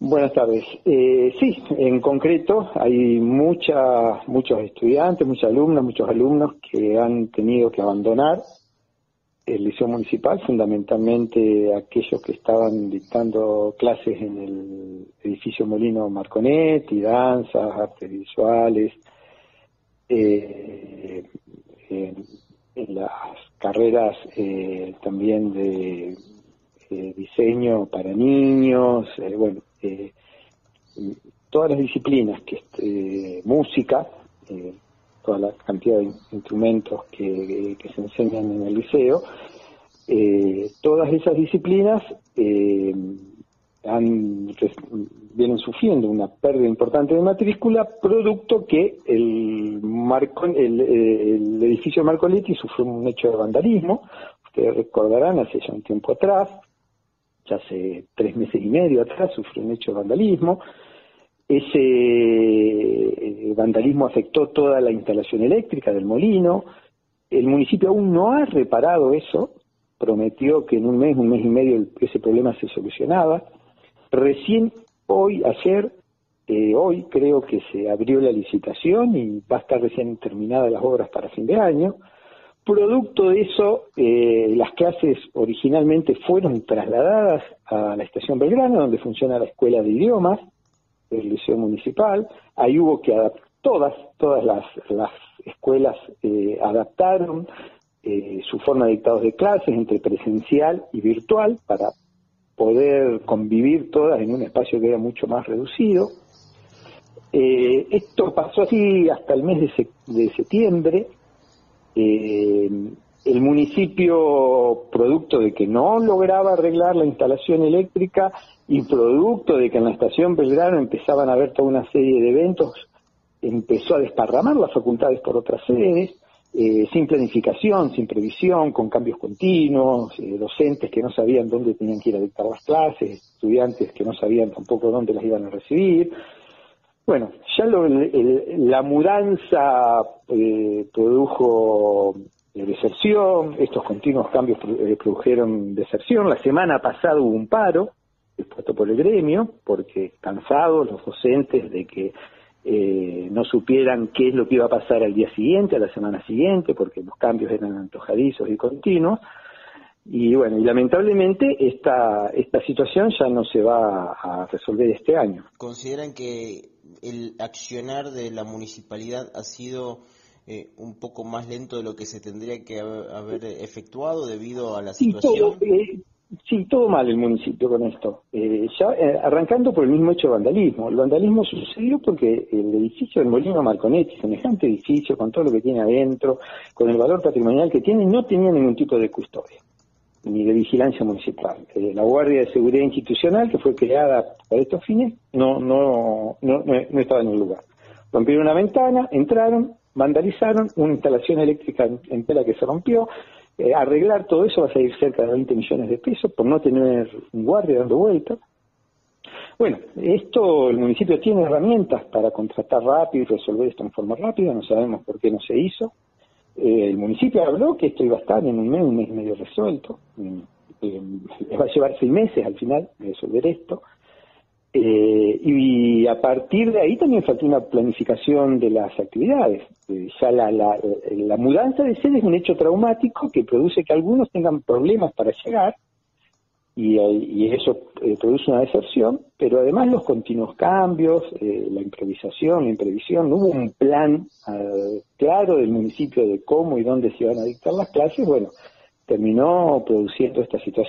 Buenas tardes. Eh, sí, en concreto hay mucha, muchos estudiantes, muchos alumnos, muchos alumnos que han tenido que abandonar el liceo municipal, fundamentalmente aquellos que estaban dictando clases en el edificio Molino Marconetti, danzas, artes visuales, eh, en, las carreras eh, también de diseño para niños, eh, bueno, eh, todas las disciplinas, que eh, música, toda la cantidad de instrumentos que, se enseñan en el liceo, todas esas disciplinas han, vienen sufriendo una pérdida importante de matrícula, producto que el, Marco, el, el edificio Marcoletti sufrió un hecho de vandalismo. Ustedes recordarán, hace ya un tiempo atrás, hace tres meses y medio atrás sufrió un hecho de vandalismo. Ese eh, vandalismo afectó toda la instalación eléctrica del molino. El municipio aún no ha reparado eso, prometió que en un mes, un mes y medio ese problema se solucionaba. Recién hoy, ayer, eh, hoy creo que se abrió la licitación y va a estar recién terminadas las obras para fin de año. Producto de eso, eh, las clases originalmente fueron trasladadas a la estación Belgrano, donde funciona la escuela de idiomas del liceo municipal. Ahí hubo que adaptar, todas, todas las, escuelas eh, adaptaron eh, su forma de dictados de clases entre presencial y virtual para poder convivir todas en un espacio que era mucho más reducido. esto pasó así hasta el mes de septiembre, eh, el municipio, producto de que no lograba arreglar la instalación eléctrica y producto de que en la estación Belgrano empezaban a haber toda una serie de eventos, empezó a desparramar las facultades por otras sedes, eh, sin planificación, sin previsión, con cambios continuos, eh, docentes que no sabían dónde tenían que ir a dictar las clases, estudiantes que no sabían tampoco dónde las iban a recibir. Bueno, ya la mudanza eh, produjo eh, deserción, estos continuos cambios eh, produjeron deserción. La semana pasada hubo un paro expuesto por el gremio, porque cansados los docentes de que no supieran qué es lo que iba a pasar al día siguiente, a la semana siguiente, porque los cambios eran antojadizos y continuos. Y bueno, y lamentablemente esta, esta situación ya no se va a resolver este año. ¿Consideran que el accionar de la municipalidad ha sido eh, un poco más lento de lo que se tendría que haber efectuado debido a la situación? Eh, sí, todo, mal el municipio con esto. Eh, ya arrancando por el mismo hecho de vandalismo. El vandalismo sucedió porque el edificio del Molino Marconetti, semejante edificio con todo lo que tiene adentro, con el valor patrimonial que tiene, no tenía ningún tipo de custodia ni de vigilancia municipal. Eh, la Guardia de Seguridad Institucional, que fue creada para estos fines, no, no, no, no, estaba en el lugar. Rompieron una ventana, entraron, vandalizaron, una instalación eléctrica en, tela que se rompió. Eh, arreglar todo eso va a salir cerca de 20 millones de pesos por no tener un guardia dando vueltas. Bueno, esto el municipio tiene herramientas para contratar rápido y resolver esto en forma rápida, no sabemos por qué no se hizo. Eh, el municipio habló que esto iba a estar en un mes, un mes y medio resuelto. Eh, va a llevar seis meses al final resolver esto. Eh, y a partir de ahí también faltó una planificación de las actividades. ya la, la mudanza de sede es un hecho traumático que produce que algunos tengan problemas para llegar y, eso eh, produce una deserción, pero además los continuos cambios, eh, la improvisación, la imprevisión, no hubo un plan eh, claro del municipio de cómo y dónde se iban a dictar las clases, bueno, terminó produciendo esta situación.